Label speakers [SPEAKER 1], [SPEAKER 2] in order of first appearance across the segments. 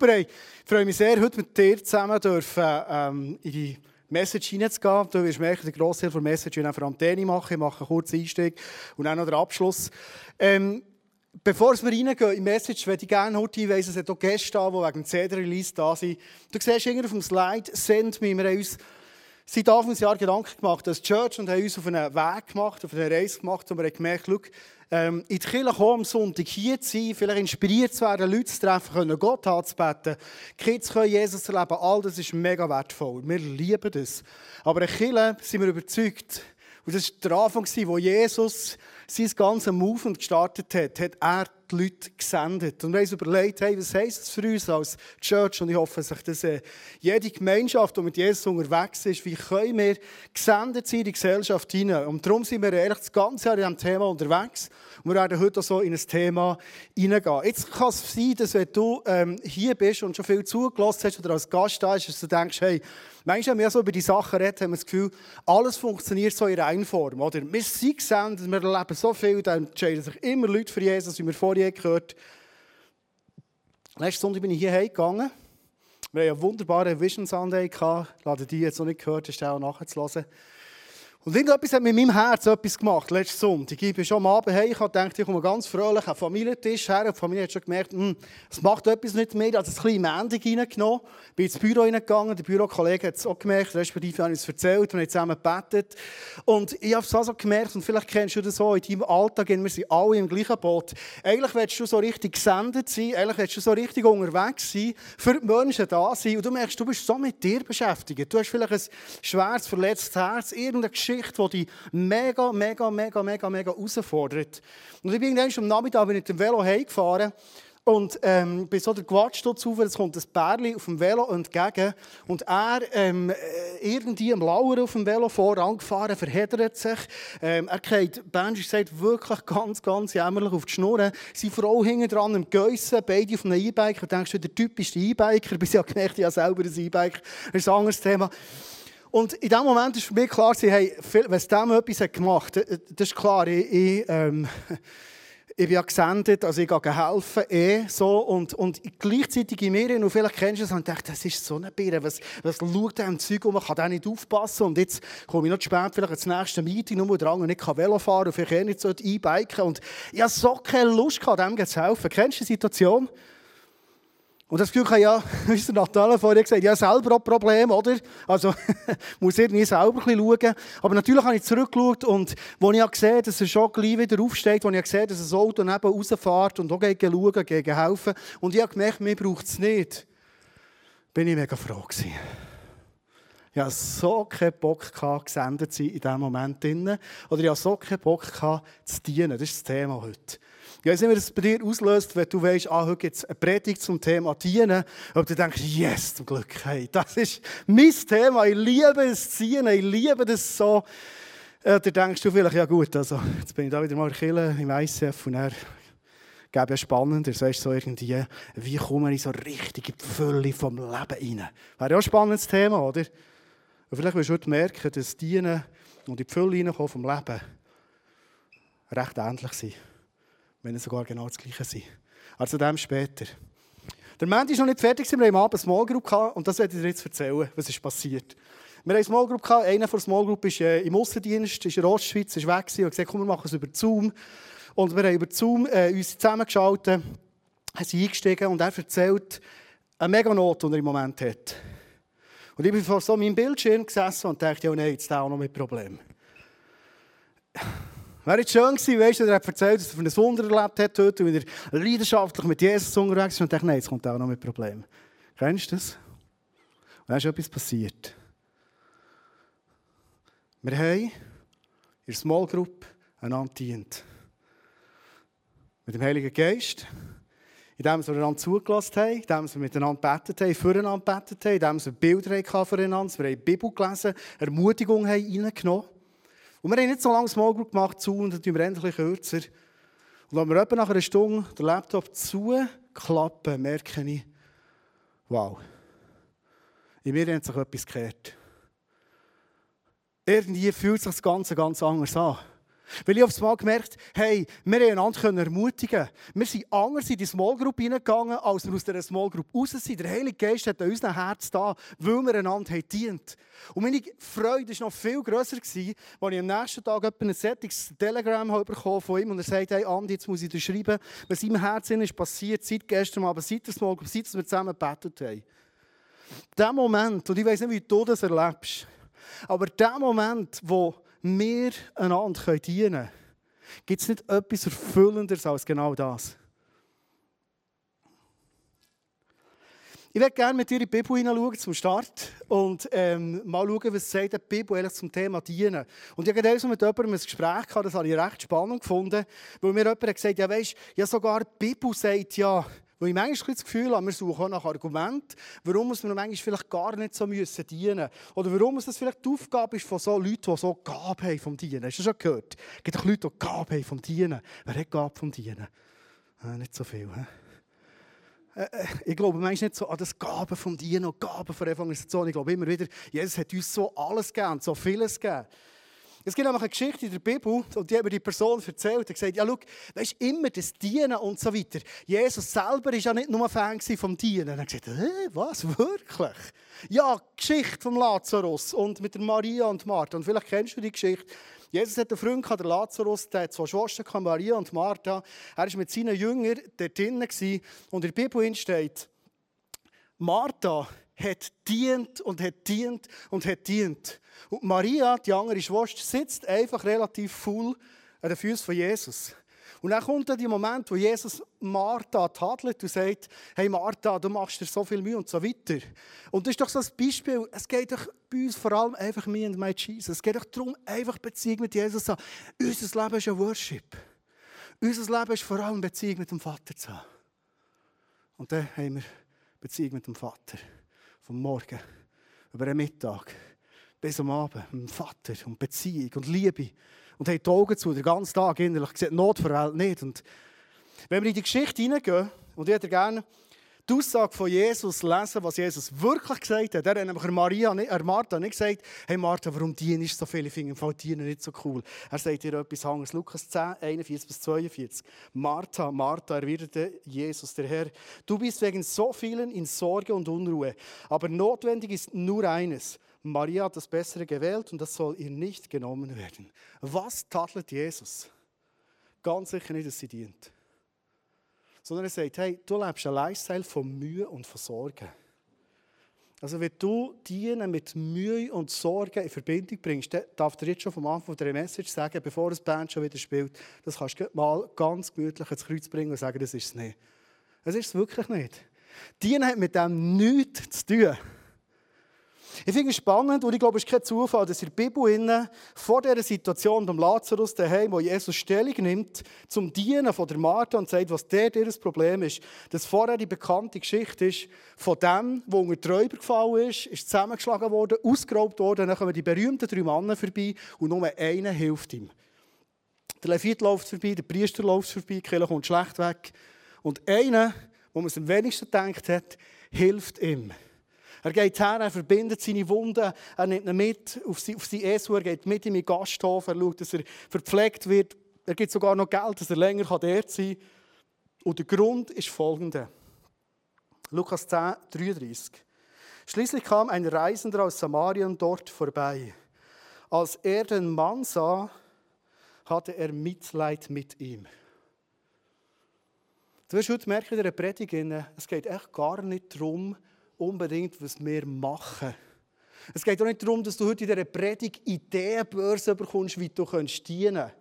[SPEAKER 1] Ich freue mich sehr, heute mit dir zusammen dürfen, ähm, in die Message hineinzugehen. Du wirst merken, der grosse Teil der Message ich vor allem Danny machen. Ich mache einen kurzen Einstieg und dann noch den Abschluss. Ähm, bevor wir reingehen in die Message, würde ich gerne heute hinweisen, es hat auch Gäste da, die wegen dem CD-Release da sind. Du siehst irgendwie auf dem Slide, «Send me». Wir uns seit Anfangsjahr Gedanken gemacht als Church und haben uns auf einen Weg gemacht, auf eine Reise gemacht, wo wir gemerkt haben, ähm, in die Kirche kommen, am Sonntag hier zu sein, vielleicht inspiriert zu werden, Leute zu treffen, können Gott anzubeten, Kids können Jesus erleben, all das ist mega wertvoll. Wir lieben das. Aber in Kirche sind wir überzeugt, und das war der Anfang, wo Jesus sein ganzes Movement gestartet hat, hat er die Leute gesendet. Und wir haben uns überlegt, hey, was heisst das für uns als Church? Und ich hoffe, dass das, äh, jede Gemeinschaft, die mit Jesus unterwegs ist, wie können wir gesendet sein in die Gesellschaft hinein? Und darum sind wir eigentlich das ganze Jahr in diesem Thema unterwegs. Und wir werden heute so in ein Thema hineingehen. Jetzt kann es sein, dass wenn du ähm, hier bist und schon viel zugelassen hast oder als Gast da bist, dass du denkst, hey, manchmal, wenn wir so über die Sachen reden, haben wir das Gefühl, alles funktioniert so in einer Form. Oder? Wir sind gesendet, wir erleben so viel, dann entscheiden sich immer Leute für Jesus, wie wir vorher gehört. Letzten Sonntag bin ich hierher gegangen. Wir hatten einen wunderbaren Vision Sunday. Lade die jetzt noch nicht gehört, ist auch nachzuhören. Und irgendetwas hat mit meinem Herz etwas gemacht, letzten Sonntag. Ich bin schon am Abend hey, ich gedacht, ich komme ganz fröhlich den Familientisch her. Und die Familie hat schon gemerkt, hm, es macht etwas nicht mehr. Ich habe ein bisschen Mendung reingenommen, bin ins Büro reingegangen. Der Bürokollege hat es auch gemerkt, respektive habe ich es erzählt, wir haben zusammen gebetet. Und ich habe es also gemerkt, und vielleicht kennst du das so in deinem Alltag, wir sind alle im gleichen Boot. Eigentlich willst du so richtig gesendet sein, eigentlich willst du so richtig unterwegs sein, für die Menschen da sein. Und du merkst, du bist so mit dir beschäftigt. Du hast vielleicht ein schweres, verletztes Herz, irgendeine Geschichte, Geschichte, die dich mega, mega, mega, mega, mega herausfordert. Und ich bin irgendwann am Nachmittag mit dem Velo heimgefahren und ähm, bin so der Quatsch dazu, es kommt ein Bärli auf dem Velo entgegen und er ähm, äh, irgendwie am Lauer auf dem Velo vorangefahren, verheddert sich. Ähm, er geht, Benji sagt, wirklich ganz, ganz jämmerlich auf die Schnur. Seine Frau hinten dran am Geissen, beide auf einem E-Bike. Du denkst, der Typ ist der E-Biker, bis ich gemerkt, ich habe selber ein E-Bike. Das ist ein anderes Thema. Und in dem Moment ist für mich klar, hey, wenn es dem etwas gemacht hat, äh, das ist klar, ich, ich, ähm, ich bin ja gesendet, also ich gehe helfen, eh, so, und, und gleichzeitig in mir, und vielleicht kennst du es, und ich dachte, das ist so eine Birne, was, was schaut der im Zeug um, man kann da nicht aufpassen, und jetzt komme ich noch spät vielleicht ins nächste Meeting, nur dran, und ich kann Velo fahren, und vielleicht eh nicht so E-Biken, und ich habe so keine Lust gehabt, dem zu helfen. Kennst du die Situation? Und das Gefühl habe ja, wie der Natalia vorher gesagt, ja selber auch Problem, oder? Also muss irgendwie selber ein schauen. Aber natürlich habe ich zurückgeschaut und wo ich gesehen dass er schon gleich wieder aufsteht, wo ich gesehen dass das Auto neben rausfährt und auch gegen schauen, gegen helfen. Und ich habe gemerkt, mir braucht es nicht. Bin ich mega froh gewesen. Ich hatte so keinen Bock, gehabt, gesendet zu sein in diesem Moment. Oder ich hatte so keinen Bock, gehabt, zu dienen. Das ist das Thema heute. Ich weiß nicht, wie das bei dir auslöst, wenn du weißt, ah, heute gibt es eine Predigt zum Thema Dienen. Und du denkst, yes, zum Glück, hey, das ist mein Thema. Ich liebe es zu dienen, ich liebe das so. Äh, da denkst du vielleicht, ja gut, also, jetzt bin ich da wieder mal in im ICF und er gäbe ja spannender, das weißt so irgendwie, wie komme ich so richtig in die Fülle vom Leben rein? Wäre ja ein spannendes Thema, oder? Und vielleicht wirst du heute merken, dass Dienen und in die Fülle reinkommen vom Leben recht ähnlich sind wenn es sogar genau das Gleiche sind. Also dem später. Der Mandy ist noch nicht fertig, wir haben am eine Small Group gehabt, und das werde ich dir jetzt erzählen, was ist passiert. Wir haben eine Small Group gehabt, einer von der Small Group ist äh, im Aussendienst, ist in Ostschweiz, ist weg und gesagt, komm, wir machen es über Zoom. Und wir haben über Zoom äh, uns zusammengeschaltet, sind eingestiegen und er erzählt eine mega Not, die er im Moment hat. Und ich bin vor so meinem Bildschirm gesessen und dachte, ja, nein, jetzt auch noch mit Problem. Wäre jetzt schön gewesen, weißt du, er hat erzählt, dass er ein Wunder erlebt hat heute, wie er leidenschaftlich mit Jesus unterwegs ist und dachte, nein, jetzt kommt auch noch mit Problem. Kennst du das? Und dann ist etwas passiert. Wir haben in der Small Group einander dient. Mit dem Heiligen Geist, indem wir einander zugelassen haben, indem wir miteinander betet haben, füreinander betet haben, indem wir Bilder hatten füreinander, wir haben die Bibel gelesen, Ermutigung haben reingenommen. Und wir haben nicht so lange Small Group gemacht zu und dann tun wir endlich kürzer. Und wenn wir etwa nach einer Stunde den Laptop zuklappen, merke ich, wow, in mir hat sich etwas gekehrt. Irgendwie fühlt sich das Ganze ganz anders an. Weil ich aufs Mal gemerkt hey, wir haben einander ermutigen Wir sind anders in die Small Group hineingegangen, als wir aus dieser Small Group raus sind. Der Heilige Geist hat an unserem Herz da, weil wir einander haben dient. Und meine Freude war noch viel grösser, als ich am nächsten Tag ein sättiges Telegram bekommen von ihm und er sagt, hey Andi, jetzt muss ich dir schreiben, was in meinem Herzen ist passiert, seit gestern Abend, seit der Small Group, seit wir zusammen gebetet haben. Der Moment, und ich weiß nicht, wie du das erlebst, aber der Moment, wo wir einander dienen können, gibt es nicht etwas Erfüllenderes als genau das. Ich würde gerne mit dir in die Bibel hineinschauen zum Start und ähm, mal schauen, was sagt die Bibel zum Thema Dienen. Und ich habe mit jemandem ein Gespräch gehabt, das habe ich recht spannend gefunden, weil mir jemand gesagt hat, ja weisst, ja sogar die Bibel sagt ja, weil ich manchmal das Gefühl habe, wir suchen auch nach Argumenten, warum wir manchmal vielleicht gar nicht so müssen dienen Oder warum es das vielleicht die Aufgabe ist von so Leuten, die so Gabe haben vom Dienen. Hast du das schon gehört? Es gibt auch Leute, die Gabe haben vom Dienen. Wer hat Gabe vom Dienen? Äh, nicht so viel. He? Äh, äh, ich glaube manchmal nicht so an das Gaben vom Dienen und Gaben von Evangelisation. Ich glaube immer wieder, Jesus hat uns so alles gegeben, so vieles gegeben. Es gibt eine Geschichte in der Bibel, und die hat mir die Person erzählt. Er gesagt, ja, schau, weißt immer das Dienen und so weiter. Jesus selber war ja nicht nur Fan vom Dienen. Er hat gesagt, hä, was, wirklich? Ja, Geschichte vom Lazarus und mit der Maria und Martha. Und vielleicht kennst du die Geschichte. Jesus hat einen Freund, der Lazarus, der hat zwei Schwestern, Maria und Martha. Er war mit seinen Jüngern dort drinnen und in der Bibel steht, Martha hat dient und hat dient und hat dient. Und Maria, die andere Schwester, sitzt einfach relativ voll an den Füßen von Jesus. Und dann kommt dann der Moment, wo Jesus Martha tadelt und sagt, hey Martha, du machst dir so viel Mühe und so weiter. Und das ist doch so ein Beispiel, es geht doch bei uns vor allem einfach mir und mein Jesus. Es geht doch darum, einfach Beziehung mit Jesus zu haben. Unser Leben ist ein Worship. Unser Leben ist vor allem Beziehung mit dem Vater zu haben. Und dann haben wir Beziehung mit dem Vater. Vom Morgen über den Mittag bis am Abend. Mit dem Vater und Beziehung und Liebe. Und haben die Augen zu, den ganzen Tag innerlich. Sieht Not für Welt nicht. Und wenn wir in die Geschichte hineingehen, und ich hätte gerne die Aussage von Jesus lesen, was Jesus wirklich gesagt hat. Er hat nämlich Maria, er Martha nicht gesagt, hey Martha, warum dienst du so viel? Ich finde im Dienen nicht so cool. Er sagt ihr etwas anderes. Lukas 10, 41 bis 42. Martha, Martha, erwiderte Jesus, der Herr, du bist wegen so vielen in Sorge und Unruhe. Aber notwendig ist nur eines. Maria hat das Bessere gewählt und das soll ihr nicht genommen werden. Was tadelt Jesus? Ganz sicher nicht, dass sie dient sondern er sagt, hey, du lebst ein Lifestyle von Mühe und von Sorgen. Also wenn du dienen mit Mühe und Sorgen in Verbindung bringst, dann darf dir jetzt schon vom Anfang der Message sagen, bevor das Band schon wieder spielt, das kannst du mal ganz gemütlich ins Kreuz bringen und sagen, das ist es nicht. Das ist es wirklich nicht. Dienen hat mit dem nichts zu tun. Ich finde es spannend und ich glaube, es ist kein Zufall, dass in der Bibel vor dieser Situation beim Lazarus daheim, wo Jesus Stellung nimmt zum Dienen von der Martha und sagt, was der ihr Problem ist, dass vorher die bekannte Geschichte ist von dem, der unter die Räuber gefallen ist, ist zusammengeschlagen worden, ausgeraubt worden, dann kommen die berühmten drei Männer vorbei und nur einer hilft ihm. Der Levit läuft vorbei, der Priester läuft vorbei, die Kirche kommt schlecht weg. Und einer, wo man es am wenigsten gedacht hat, hilft ihm. Er geht her, er verbindet seine Wunden, er nimmt ihn mit auf sein, auf sein Esel, er geht mit in den Gasthof, er schaut, dass er verpflegt wird. Er gibt sogar noch Geld, dass er länger dort sein kann. Und der Grund ist folgender. Lukas 10, 33. Schließlich kam ein Reisender aus Samarien dort vorbei. Als er den Mann sah, hatte er Mitleid mit ihm. Du wirst heute merken in der Predigt, es geht echt gar nicht darum, unbedingt, was wir machen. Es geht auch nicht darum, dass du heute in dieser Predigt Ideenbörse bekommst, wie du dienen kannst.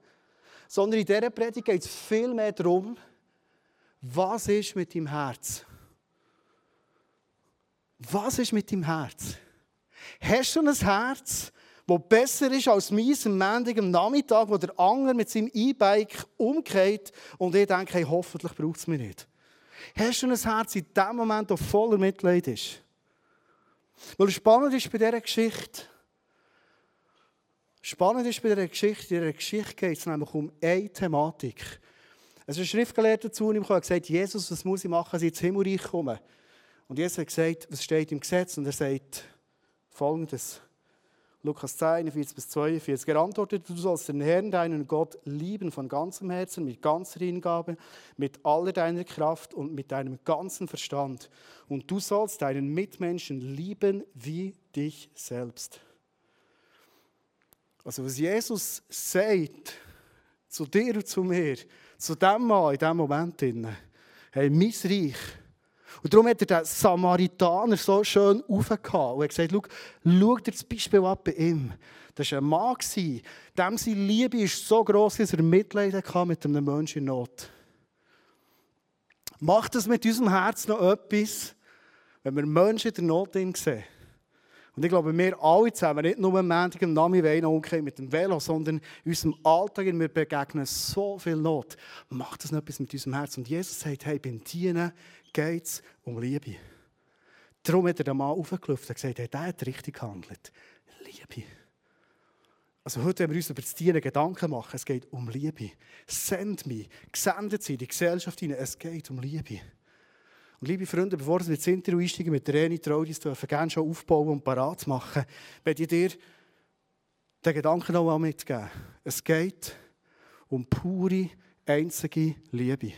[SPEAKER 1] Sondern in dieser Predigt geht es viel mehr darum, was ist mit deinem Herz? Was ist mit deinem Herz? Hast du ein Herz, das besser ist als meins am Montag am Nachmittag, wo der Anger mit seinem E-Bike umgeht und ich denke, hey, hoffentlich braucht es mich nicht. Hast du ein Herz in dem Moment, das voller Mitleid ist? Weil spannend ist bei dieser Geschichte, spannend ist bei dieser Geschichte, in dieser Geschichte geht es nämlich um eine Thematik. Es ist ein Schriftgelehrter zu ihm gekommen und gesagt, Jesus, was muss ich machen, dass ich ins Himmelreich komme? Und Jesus hat gesagt, was steht im Gesetz? Und er sagt folgendes. Lukas 10, 41 bis 42. Er antwortete, du sollst den Herrn, deinen Gott, lieben von ganzem Herzen, mit ganzer Hingabe, mit aller deiner Kraft und mit deinem ganzen Verstand. Und du sollst deinen Mitmenschen lieben wie dich selbst. Also was Jesus sagt, zu dir und zu mir, zu dem Mann in diesem Moment, hey, mein Reich, und darum hat er den Samaritaner so schön aufgehauen und hat gesagt, schau, schau dir das Beispiel ab bei ihm. Das war ein Mann, dem seine Liebe ist so gross, dass er Mitleid hatte mit einem Menschen in Not. Macht das mit unserem Herz noch etwas, wenn wir Menschen in der Not sehen? Und ich glaube, wir alle zusammen, nicht nur am Montag am Nami umgehen mit dem Velo, sondern in unserem Alltag, wir begegnen so viel Not. Macht das noch etwas mit unserem Herz? Und Jesus sagt, hey, beim Dienen geht es um Liebe. Darum hat er den Mann aufgelüftet und gesagt, hey, der hat richtig gehandelt. Liebe. Also heute, wenn wir uns über das Dienen Gedanken machen, es geht um Liebe. Send mich, gesendet sie in die Gesellschaft hinein, es geht um Liebe. Und liebe Freunde, bevor wir ins Interview einsteigen mit Reni Traudis, dürfen gerne schon aufbauen und parat machen, möchte ich dir den Gedanken noch mal mitgeben. Es geht um pure, einzige Liebe.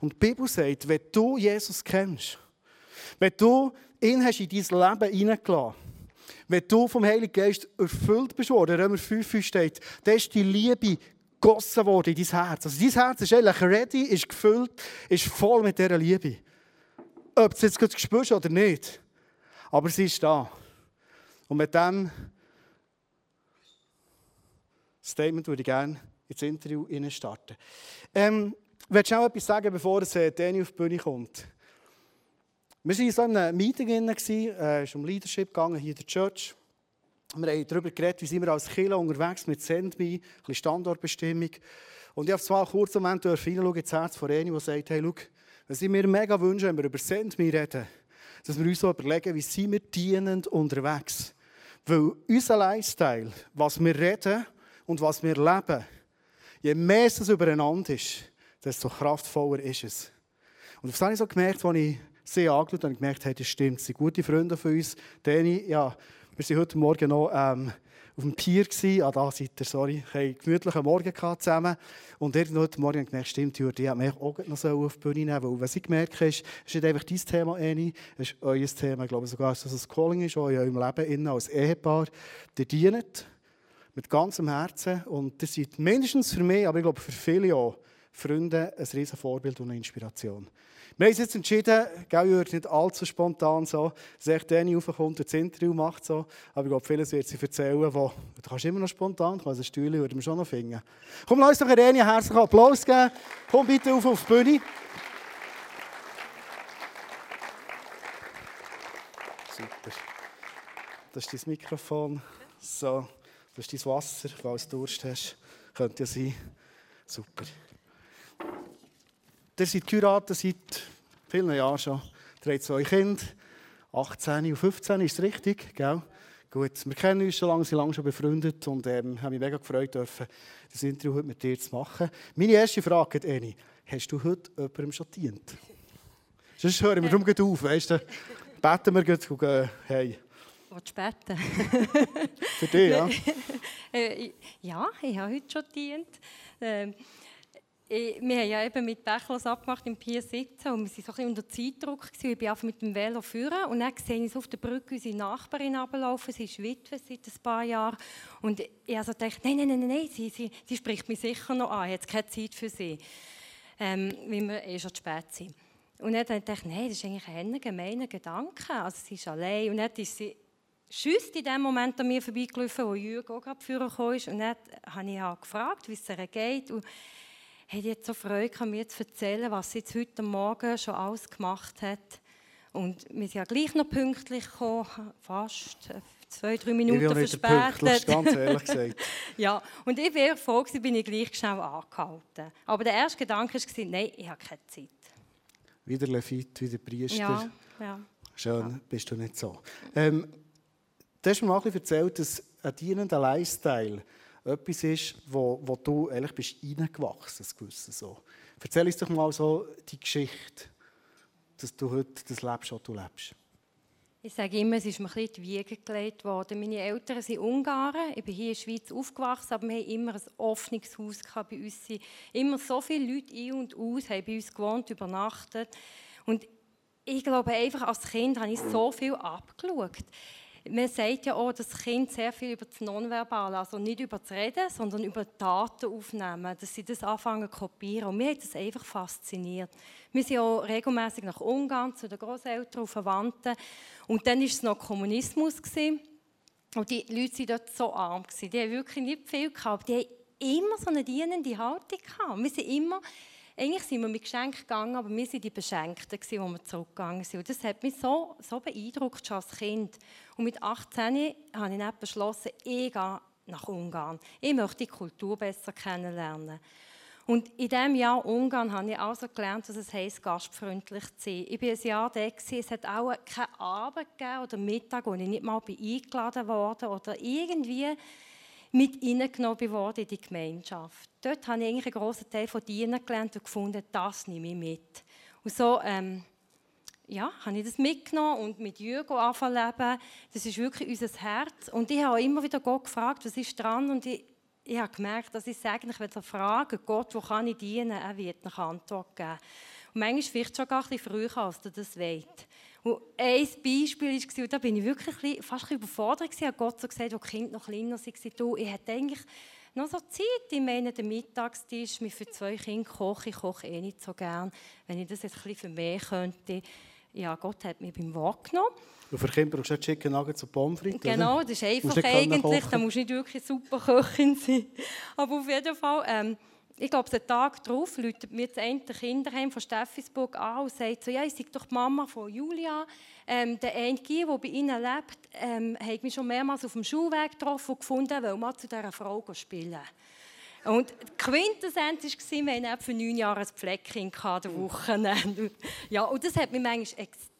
[SPEAKER 1] Und die Bibel sagt, wenn du Jesus kennst, wenn du ihn hast in dein Leben hineingelassen wenn du vom Heiligen Geist erfüllt bist worden, Römer 5 steht, dann ist die Liebe gegossen worden in dein Herz. Also dein Herz ist eigentlich ready, ist gefüllt, ist voll mit dieser Liebe. Ob du es jetzt gerade spürst oder nicht. Aber sie ist da. Und mit diesem Statement würde ich gerne ins Interview starten. Ähm, ich will schnell etwas sagen, bevor es äh, Danny auf die Bühne kommt. Wir waren in so einem Meeting, es äh, ist um Leadership gegangen, hier in der Church. Wir haben darüber geredet, wie sind wir als Kirche unterwegs mit bisschen Standortbestimmung. Und ich habe zwar kurz einen Moment hineinschauen ins Herz von Eni, der sagt, hey, schau, was ich mir mega wünsche, wenn wir über Sendme reden, dass wir uns so überlegen, wie sind wir dienend unterwegs. Weil unser Lifestyle, was wir reden und was wir leben, je mehr es übereinander ist, desto kraftvoller ist es. Und das habe ich so gemerkt, als ich sie angeschaut habe und gemerkt habe, das stimmt. Sie sind gute Freunde von uns. Dani, ja, wir waren heute Morgen noch ähm, auf dem Pier. Gewesen. Ah, da seid ihr, sorry. Wir einen gemütlichen Morgen zusammen. Und irgendwann heute Morgen habe ich gemerkt, stimmt, ich hätte mich auch noch auf die Bühne nehmen Weil, was ich gemerkt habe, ist, ist nicht einfach dein Thema, Eni, es ist euer Thema. Ich glaube sogar, dass es ein Calling ist, in eurem Leben als Ehepaar. Ihr dient mit ganzem Herzen. Und das seid mindestens für mich, aber ich glaube für viele auch, Freunde ein riesen Vorbild und eine Inspiration. Wir haben uns jetzt entschieden, gell, Jürg, nicht allzu spontan so, dass echt Danny raufkommt und das Interview macht. So. Aber ich glaube, vieles wird sie erzählen, wo, du kannst immer noch spontan, kannst ein Stühle würden wir schon noch finden. Komm, lass uns doch einen herzlichen Applaus geben. Komm bitte auf auf die Bühne. Super. Das ist dein Mikrofon. So, das ist dein Wasser, falls du Durst hast. Könnte ja sein. Super. Ihr seid geheiratet seit vielen Jahren schon. Ihr habt zwei Kinder, 18 und 15, ist es richtig? Gell? Gut, wir kennen uns schon lange, sind lange schon befreundet und ähm, habe mich mega gefreut, dürfen, das Interview heute mit dir zu machen. Meine erste Frage, Eni, hast du heute jemandem schon gedient? Sonst hören wir darum auf, weißt du? Beten wir gleich und gehen, hey.
[SPEAKER 2] Willst du beten?
[SPEAKER 1] Für dich, ja?
[SPEAKER 2] Äh, ja, ich habe heute schon gedient. Ähm, wir haben ja eben mit Bechlos abgemacht im Pier sitzen und wir waren so ein unter Zeitdruck. Gewesen. Ich bin einfach mit dem Velo führen und dann sehe ich auf der Brücke unsere Nachbarin ablaufen. Sie ist Witwe seit ein paar Jahren. Und ich also dachte, nein, nein, nein, nein, sie, sie, sie spricht mich sicher noch an. Habe keine Zeit für sie, ähm, weil wir eh schon zu spät sind. Und dann dachte ich, nein, das ist eigentlich ein gemeiner Gedanke. Also sie ist allein und dann ist sie schüsst in dem Moment an mir vorbeigelaufen, wo Jürgen auch gerade führen kam. Und dann habe ich halt gefragt, wie es ihr geht. Und hat jetzt so Freude, mir zu erzählen, was sie jetzt heute Morgen schon alles gemacht hat. Und wir sind ja gleich noch pünktlich gekommen, fast zwei, drei Minuten ich verspätet.
[SPEAKER 1] ganz ehrlich gesagt.
[SPEAKER 2] ja, und ich wäre froh gewesen, bin ich gleich schnell angehalten. Aber der erste Gedanke war, nein, ich habe keine Zeit.
[SPEAKER 1] Wieder Levit, wieder Priester.
[SPEAKER 2] Ja, ja.
[SPEAKER 1] Schön,
[SPEAKER 2] ja.
[SPEAKER 1] bist du nicht so. Ähm, du hast mir mal erzählt, dass ein dienender Lifestyle etwas ist, wo, wo du eigentlich bist reingewachsen bist. So. Erzähl uns doch mal so die Geschichte, dass du heute das lebst, was du lebst.
[SPEAKER 2] Ich sage immer, es ist mir ein bisschen die Wiege gelegt worden. Meine Eltern sind Ungarn. Ich bin hier in der Schweiz aufgewachsen, aber wir haben immer ein offenes Haus. Bei uns immer so viele Leute ein und aus, haben bei uns gewohnt, übernachtet. Und ich glaube einfach, als Kind habe ich so viel abgeschaut. Man sagt ja auch, dass Kind sehr viel über das Nonverbale, also nicht über das Reden, sondern über Daten aufnehmen, dass sie das anfangen zu kopieren. Und mich hat das einfach fasziniert. Wir sind auch regelmäßig nach Ungarn zu den Großeltern und Verwandten. Und dann war es noch Kommunismus. Gewesen. Und die Leute waren dort so arm. Gewesen. Die haben wirklich nicht viel gehabt, die haben immer so eine dienende Haltung gehabt. Wir sind immer eigentlich sind wir mit Geschenken gegangen, aber wir waren die Beschenkten, die wir zurückgegangen sind. Und das hat mich so, so beeindruckt schon als Kind. Und mit 18 habe ich dann beschlossen, ich gehe nach Ungarn. Ich möchte die Kultur besser kennenlernen. Und in diesem Jahr Ungarn habe ich also gelernt, dass es heisst, gastfreundlich zu sein. Ich war ein Jahr da, es hat auch keinen Abend gegeben oder Mittag, wo ich nicht mal eingeladen wurde oder irgendwie mit reingenommen worden in die Gemeinschaft. Dort habe ich eigentlich einen grossen Teil von Dienen gelernt und gefunden, das nehme ich mit. Und so ähm, ja, habe ich das mitgenommen und mit Jürgen anfangen. Das ist wirklich unser Herz. Und ich habe immer wieder Gott gefragt, was ist dran? Und ich, ich habe gemerkt, dass ich eigentlich, wenn er fragt, Gott, wo kann ich dienen, er wird eine Antwort geben. Und manchmal vielleicht schon gar ein bisschen früher, als du das weißt. Und ein Beispiel war, da bin ich wirklich fast ein überfordert. Ich habe Gott so gesagt, als Kinder noch kleiner waren, du, ich hätte eigentlich noch so Zeit. Ich meine, der Mittagstisch, mit für zwei Kinder koche ich, koche eh nicht so gern. Wenn ich das jetzt ein bisschen für mich könnte. Ja, Gott hat mich beim Wort genommen.
[SPEAKER 1] Und für Kinder brauchst du Chicken Nuggets und Pommes frites,
[SPEAKER 2] Genau, das ist einfach eigentlich. Da musst du nicht wirklich super Köchin sein. Aber auf jeden Fall... Ähm, ich glaube, den Tag darauf läutet mir das eine Kinderheim von Steffisburg an und sagt so, ja, ich sei doch die Mama von Julia. Ähm, der eine der bei ihnen lebt, ähm, hat mich schon mehrmals auf dem Schulweg getroffen und gefunden, weil mal zu dieser Frau spielen und die Quintessenz war, wir hatten für neun Jahre ein Pfleckchen an der Wochenende. Ja, und das hat mich manchmal extrem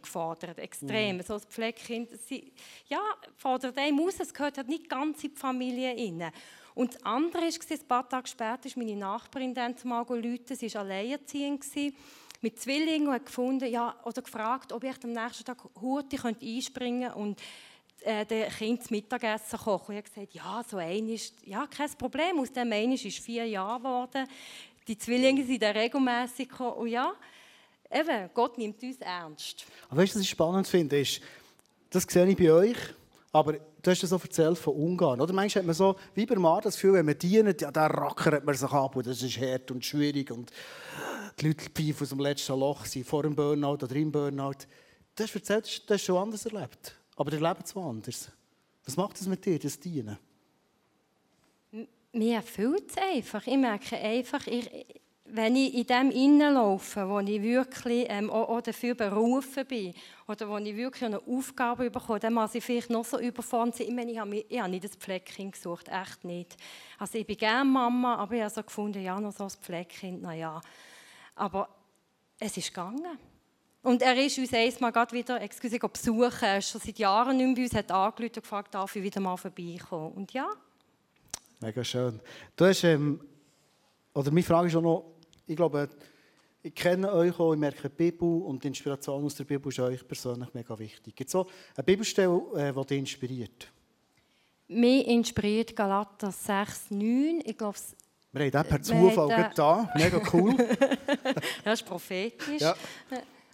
[SPEAKER 2] gefordert, extrem. Mhm. So ein Pfleckkind, ja, fordert einem aus, es gehört halt nicht ganz in die Familie rein. Und das andere war, ein paar Tage später ist meine Nachbarin dann mal rufen. Sie war alleinerziehend mit Zwillingen und hat gefunden, ja, oder gefragt, ob ich am nächsten Tag Hurti einspringen könnte und äh, den Kind das Mittagessen kochen. Und ich habe gesagt, ja, so ein ist, ja, kein Problem. Aus dem einen ist vier Jahre geworden. Die Zwillinge sind dann regelmässig gekommen. Und ja, eben, Gott nimmt uns ernst.
[SPEAKER 1] Aber weißt du, was ich spannend finde, ist, das sehe ich bei euch, aber du hast das so erzählt von Ungarn. Oder manchmal hat man so, wie bei Mann, das Gefühl, wenn man dient, ja, da rackert man sich ab und das ist hart und schwierig und die Leute pfeifen aus dem letzten Loch sind, vor dem Burnout oder im Burnout. Du hast erzählt, du hast schon anders erlebt. Aber ihr lebt so anders. Was macht das mit dir, das Dienen?
[SPEAKER 2] Mir erfüllt es einfach. Ich merke einfach, ich, wenn ich in dem hineinlaufe, wo ich wirklich ähm, auch, auch, dafür berufen bin oder wo ich wirklich eine Aufgabe bekomme, dann muss ich vielleicht noch so überfahren sein. Ich meine, ich habe, mich, ich habe nicht das Pfleckchen gesucht, echt nicht. Also ich bin gerne Mama, aber ich habe so gefunden, ja, noch so ein Pfleckkind, naja. Aber es ist gegangen. Und er ist uns einmal gerade wieder, excuse, besuchen, er ist schon seit Jahren nicht mehr bei uns, hat angerufen und gefragt, darf ich wieder mal vorbeikommen. Und ja.
[SPEAKER 1] Mega schön. Du hast, ähm, oder meine Frage ist auch noch, ich glaube, ich kenne euch auch, ich merke die Bibel und die Inspiration aus der Bibel ist euch persönlich mega wichtig. Gibt es so eine Bibelstelle, äh, die dich inspiriert?
[SPEAKER 2] Mich inspiriert Galater 6, 9. Ich glaube,
[SPEAKER 1] wir haben den per Zufall den, da. Mega cool.
[SPEAKER 2] das ist prophetisch. Ja.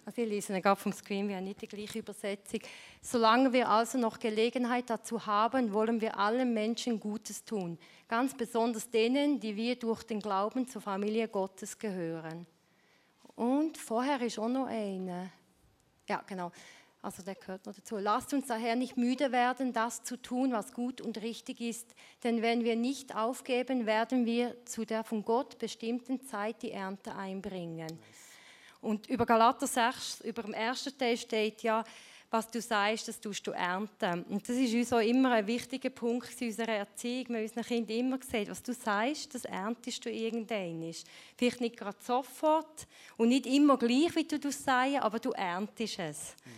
[SPEAKER 2] Also ich lese gerade vom Screen, wir haben nicht die gleiche Übersetzung. Solange wir also noch Gelegenheit dazu haben, wollen wir allen Menschen Gutes tun. Ganz besonders denen, die wir durch den Glauben zur Familie Gottes gehören. Und vorher ist auch noch eine. Ja, genau. Also der gehört noch dazu. Lasst uns daher nicht müde werden, das zu tun, was gut und richtig ist. Denn wenn wir nicht aufgeben, werden wir zu der von Gott bestimmten Zeit die Ernte einbringen. Nice. Und über Galater 6, über dem ersten Teil steht ja, was du sagst, das tust du ernten. Und das ist uns auch immer ein wichtiger Punkt in unserer Erziehung. Wir haben unseren Kindern immer gesagt, was du sagst, das erntest du irgendwann. Vielleicht nicht gerade sofort und nicht immer gleich, wie du das sagst, aber du erntest es. Mhm.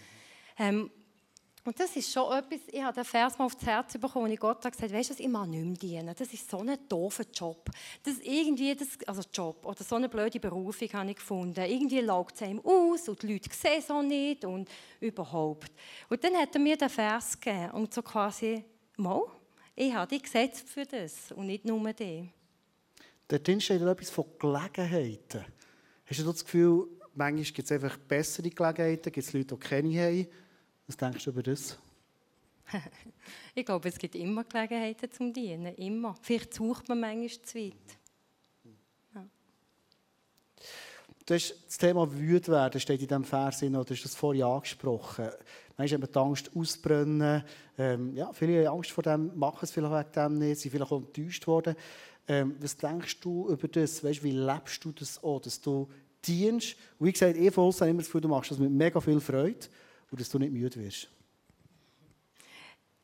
[SPEAKER 2] Ähm, Und das ist schon etwas, ich habe den Vers mal aufs Herz bekommen und ich Gott gesagt, weißt du, ich mag nicht mehr dienen. Das ist so ein doofer Job. Das irgendwie, das, also Job oder so eine blöde Berufung habe ich gefunden. Irgendwie laugt es einem aus und die Leute sehen es auch nicht und überhaupt. Und dann hat er mir den Vers gegeben und so quasi, mal, ich habe dich gesetzt für das und nicht nur die.
[SPEAKER 1] Dort steht etwas von Gelegenheiten. Hast du das Gefühl, manchmal gibt es einfach bessere Gelegenheiten, gibt es Leute, die keine haben? Was denkst du über das?
[SPEAKER 2] ich glaube, es gibt immer Gelegenheiten zum Dienen. Immer. Vielleicht sucht man manchmal zu weit. Ja.
[SPEAKER 1] Du hast das Thema wütend werden, steht in diesem Vers, oder hast das vorhin angesprochen. Manchmal haben die Angst ausbrennen. Ähm, ja, viele haben Angst vor dem, machen es vielleicht wegen dem nicht, sind vielleicht auch enttäuscht worden. Ähm, was denkst du über das? Weißt, wie lebst du das auch, dass du dienst? Und wie gesagt, ich habe immer das Gefühl, du machst das mit mega viel Freude und dass du nicht müde wirst?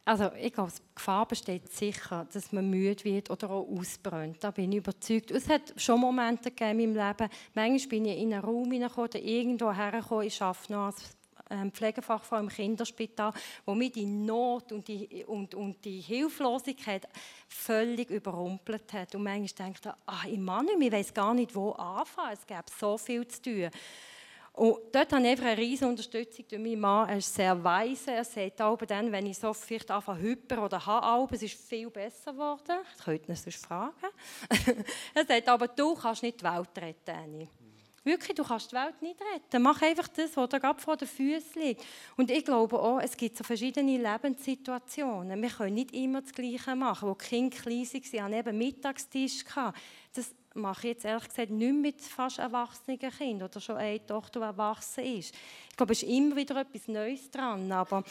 [SPEAKER 2] Also ich glaube, die Gefahr besteht sicher, dass man müde wird oder auch ausbrennt. Da bin ich überzeugt. Es hat schon Momente gegeben in meinem Leben. Manchmal bin ich in einen Raum hineingekommen oder irgendwo hergekommen. Ich arbeite noch als ähm, Pflegefachfrau im Kinderspital, wo mich die Not und die, und, und die Hilflosigkeit völlig überrumpelt hat. Und manchmal denke ich, ah, ich ich weiß gar nicht, wo anfangen. Es gäbe so viel zu tun. Und dort habe ich einfach eine riesige Unterstützung durch meinen Mann. Er ist sehr weise. Er sagt auch dann, wenn ich so vielleicht anfange hyper oder habe, es ist viel besser geworden. Das könnt ihr sonst fragen. er sagt aber, du kannst nicht die Welt retten, Annie. Wirklich, du kannst die Welt nicht retten. Mach einfach das, was dir gerade vor den Füßen liegt. Und ich glaube auch, es gibt so verschiedene Lebenssituationen. Wir können nicht immer das Gleiche machen. Wo die Kinder klein waren, hatten eben Mittagstisch. Das mache jetzt ehrlich gesagt nicht mit fast erwachsenen Kindern oder schon eine Tochter, die erwachsen ist. Ich glaube, es ist immer wieder etwas Neues dran. Aber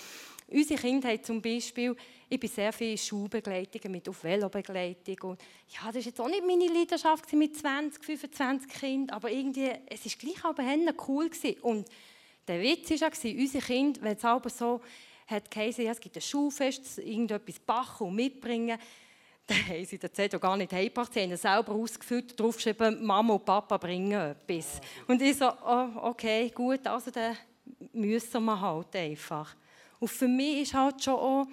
[SPEAKER 2] unsere Kinder haben zum Beispiel, ich bin sehr viele Schulbegleitungen mit auf Velobegleitung und ja, das ist jetzt auch nicht meine Leidenschaft mit 20, 25 Kindern, aber irgendwie, es ist gleich aber cool gewesen. Und der Witz war ja, unsere Kinder, wenn es aber so hat geheißen, ja, es gibt ein Schulfest, irgendetwas backen und mitbringen, dann haben sie den Zettel gar nicht heimgebracht. Sie haben ihn selber ausgefüllt, draufgeschrieben, Mama und Papa bringen etwas. Und ich so, oh, okay, gut, also dann müssen wir halt einfach. Und für mich ist halt schon auch,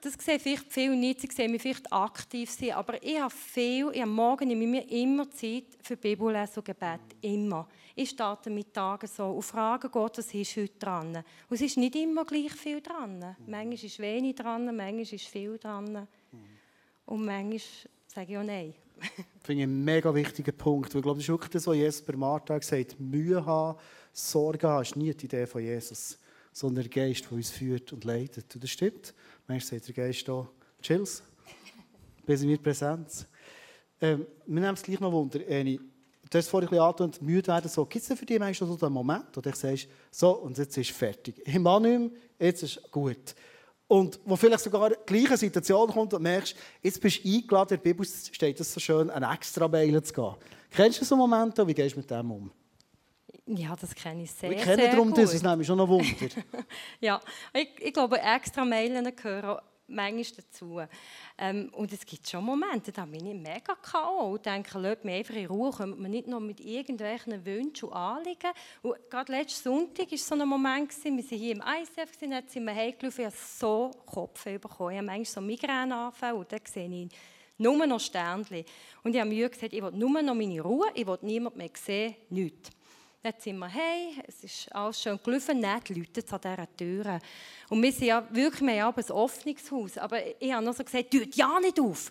[SPEAKER 2] das sehen vielleicht viele nicht, sie sehen mich vielleicht aktiv sein, aber ich habe viel, ich habe morgen in mir immer Zeit für Bibellesen und Gebet, immer. Ich starte mit Tagen so und frage Gott, was ist heute dran? Und es ist nicht immer gleich viel dran. Manchmal ist wenig dran, manchmal ist viel dran. Und manchmal sage ich auch nein.
[SPEAKER 1] das finde ich einen mega wichtigen Punkt. ich glaube, das ist wirklich das, was Jesus bei Martha gesagt hat. Mühe haben, Sorge haben, ist nie die Idee von Jesus, sondern der Geist, der uns führt und leitet. Und das stimmt. Manchmal sagt der Geist hier, chills, bis in mir Präsenz. Ähm, wir nehmen es gleich noch Wunder, Eni. Du hast vorhin bisschen müde werden. So, Gibt es für dich manchmal so einen Moment, wo du sagst, so, und jetzt ist fertig. Ich mache nicht jetzt ist gut. Und wo vielleicht sogar die gleiche Situation kommt und merkst, jetzt bist du eingeladen, in der Bibel steht es so schön, eine extra Meile zu gehen. Kennst du so Momente, wie gehst du mit dem um?
[SPEAKER 2] Ja, das kenne ich sehr,
[SPEAKER 1] Wir kennen darum gut. das, das nehme ich schon noch Wunder.
[SPEAKER 2] ja, ich, ich glaube, extra Meilen gehören manchmal dazu. Ähm, und es gibt schon Momente, da bin ich mega K.O. und denke, lasst mich einfach in Ruhe, kommt man nicht noch mit irgendwelchen Wünschen und Anliegen. Und gerade letzten Sonntag war so ein Moment, gewesen, wir waren hier im ICF, dann sind wir heimgelaufen, ich habe so Kopf bekommen. Ich habe manchmal so Migräneanfälle und dann sehe ich nur noch Sternchen. Und ich habe mir gesagt, ich will nur noch meine Ruhe, ich will niemand mehr sehen, nichts. Dann sind wir, hey, es ist alles schön gelaufen, nicht Leute an dieser Tür. Und wir sind ja wirklich, wir haben ein offenes Haus. Aber ich habe noch so gesagt, tut ja nicht auf.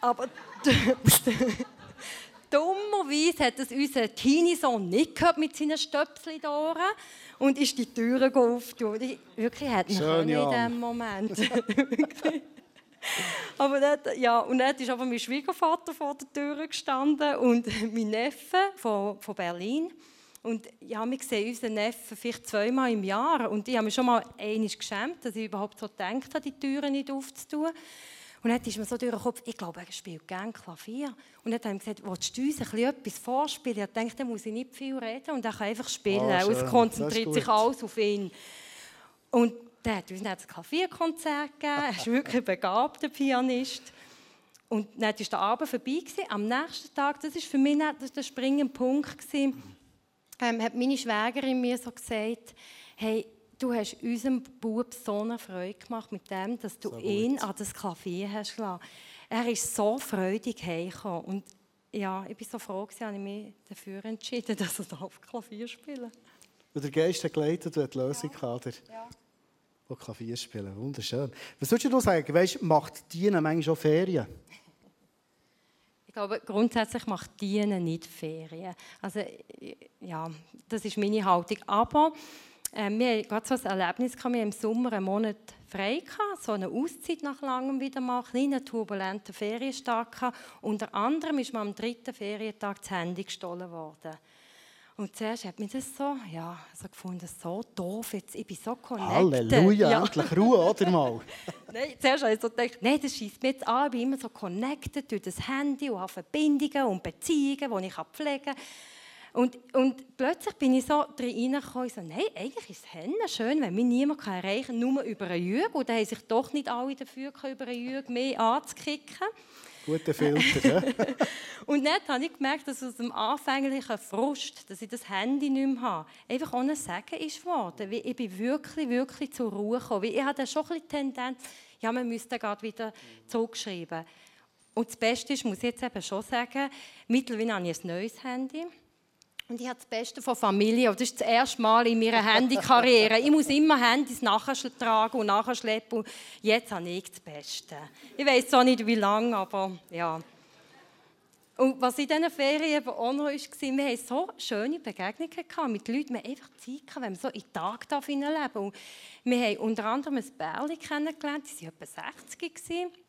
[SPEAKER 2] Aber dummerweise hat es unser Teenie-Sohn nicht gehört mit seinen Stöpseln da und ist die geöffnet. Ich wirklich hätte ihn in diesem Moment. aber dann, ja, und dann ist aber mein Schwiegervater vor der Tür gestanden und mein Neffe von, von Berlin. Und ja, wir sehen unseren Neffen vielleicht zweimal im Jahr. Und ich habe mich schon mal einmal geschämt, dass ich überhaupt so gedacht habe, die Türen nicht aufzutun. Und dann ist mir so durch den Kopf, ich glaube, er spielt gerne Klavier. Und dann haben wir gesagt, willst du uns ein etwas vorspielen? Ich dachte, dann muss ich nicht viel reden und er kann einfach spielen. Oh, es konzentriert sich alles auf ihn. Und der hat uns dann ein Klavierkonzert gegeben. Er ist wirklich ein begabter Pianist. Und dann war der Abend vorbei. Am nächsten Tag, das war für mich der springende Punkt. Gewesen ähm, hat meine Schwägerin mir so gesagt, hey, du hast unserem Bub so eine Freude gemacht mit dem, dass du so ihn an das Klavier hast gelassen. Er ist so freudig heimgekommen. Und ja, ich bin so froh, dass ich mich dafür entschieden dass er auf Klavier spielen.
[SPEAKER 1] Und der Geist hat geleitet und hat die Lösung ja. gehabt. Ja. Klavier spielen, wunderschön. Was würdest du sagen? Weißt, macht Dienen manchmal auch Ferien?
[SPEAKER 2] Glaube, grundsätzlich macht Dienen nicht Ferien. Also, ja, das ist meine Haltung. Aber äh, wir hatten gerade so ein Erlebnis, gehabt. wir im Sommer einen Monat frei gehabt, so eine Auszeit nach langem wieder mal, einen turbulenten Ferienstart gehabt. Unter anderem ist mir am dritten Ferientag das Handy gestohlen worden. Und zuerst hat mich das so, ja, so gefunden, so doof, jetzt, ich bin so connected.
[SPEAKER 1] Halleluja, ja. endlich Ruhe, oder mal?
[SPEAKER 2] nein, zuerst habe ich so gedacht, nein, das schießt mir jetzt an, ich bin immer so connected durch das Handy und habe Verbindungen und Beziehungen, die ich pflegen kann. Und, und plötzlich bin ich so reingekommen und so, nein, eigentlich ist es schön, wenn mich niemand erreichen kann, nur über einen Jürg. Und dann haben sich doch nicht alle dafür über einen Jürg mehr anzukicken.
[SPEAKER 1] Guter Filter,
[SPEAKER 2] und dann habe ich gemerkt, dass aus dem anfänglichen Frust, dass ich das Handy nicht mehr habe, einfach ohne Sagen ist geworden. Ich bin wirklich, wirklich zur Ruhe gekommen. Ich hatte schon bisschen Tendenz, ja, man müsste gerade wieder zurückschreiben. Und das Beste ist, muss ich jetzt eben schon sagen, mittlerweile habe ich ein neues Handy. Und ich habe das Beste von Familie. das ist das erste Mal in meiner Handykarriere. Ich muss immer Handys nachtragen und nachschleppen. Jetzt habe ich das Beste. Ich weiß zwar nicht, wie lange, aber ja. Und was in diesen Ferien auch noch war, wir hatten so schöne Begegnungen mit Leuten. Wir einfach Zeit gehabt, wenn man so in den Tag leben darf. Und wir haben unter anderem ein Bärli kennengelernt, die waren etwa 60.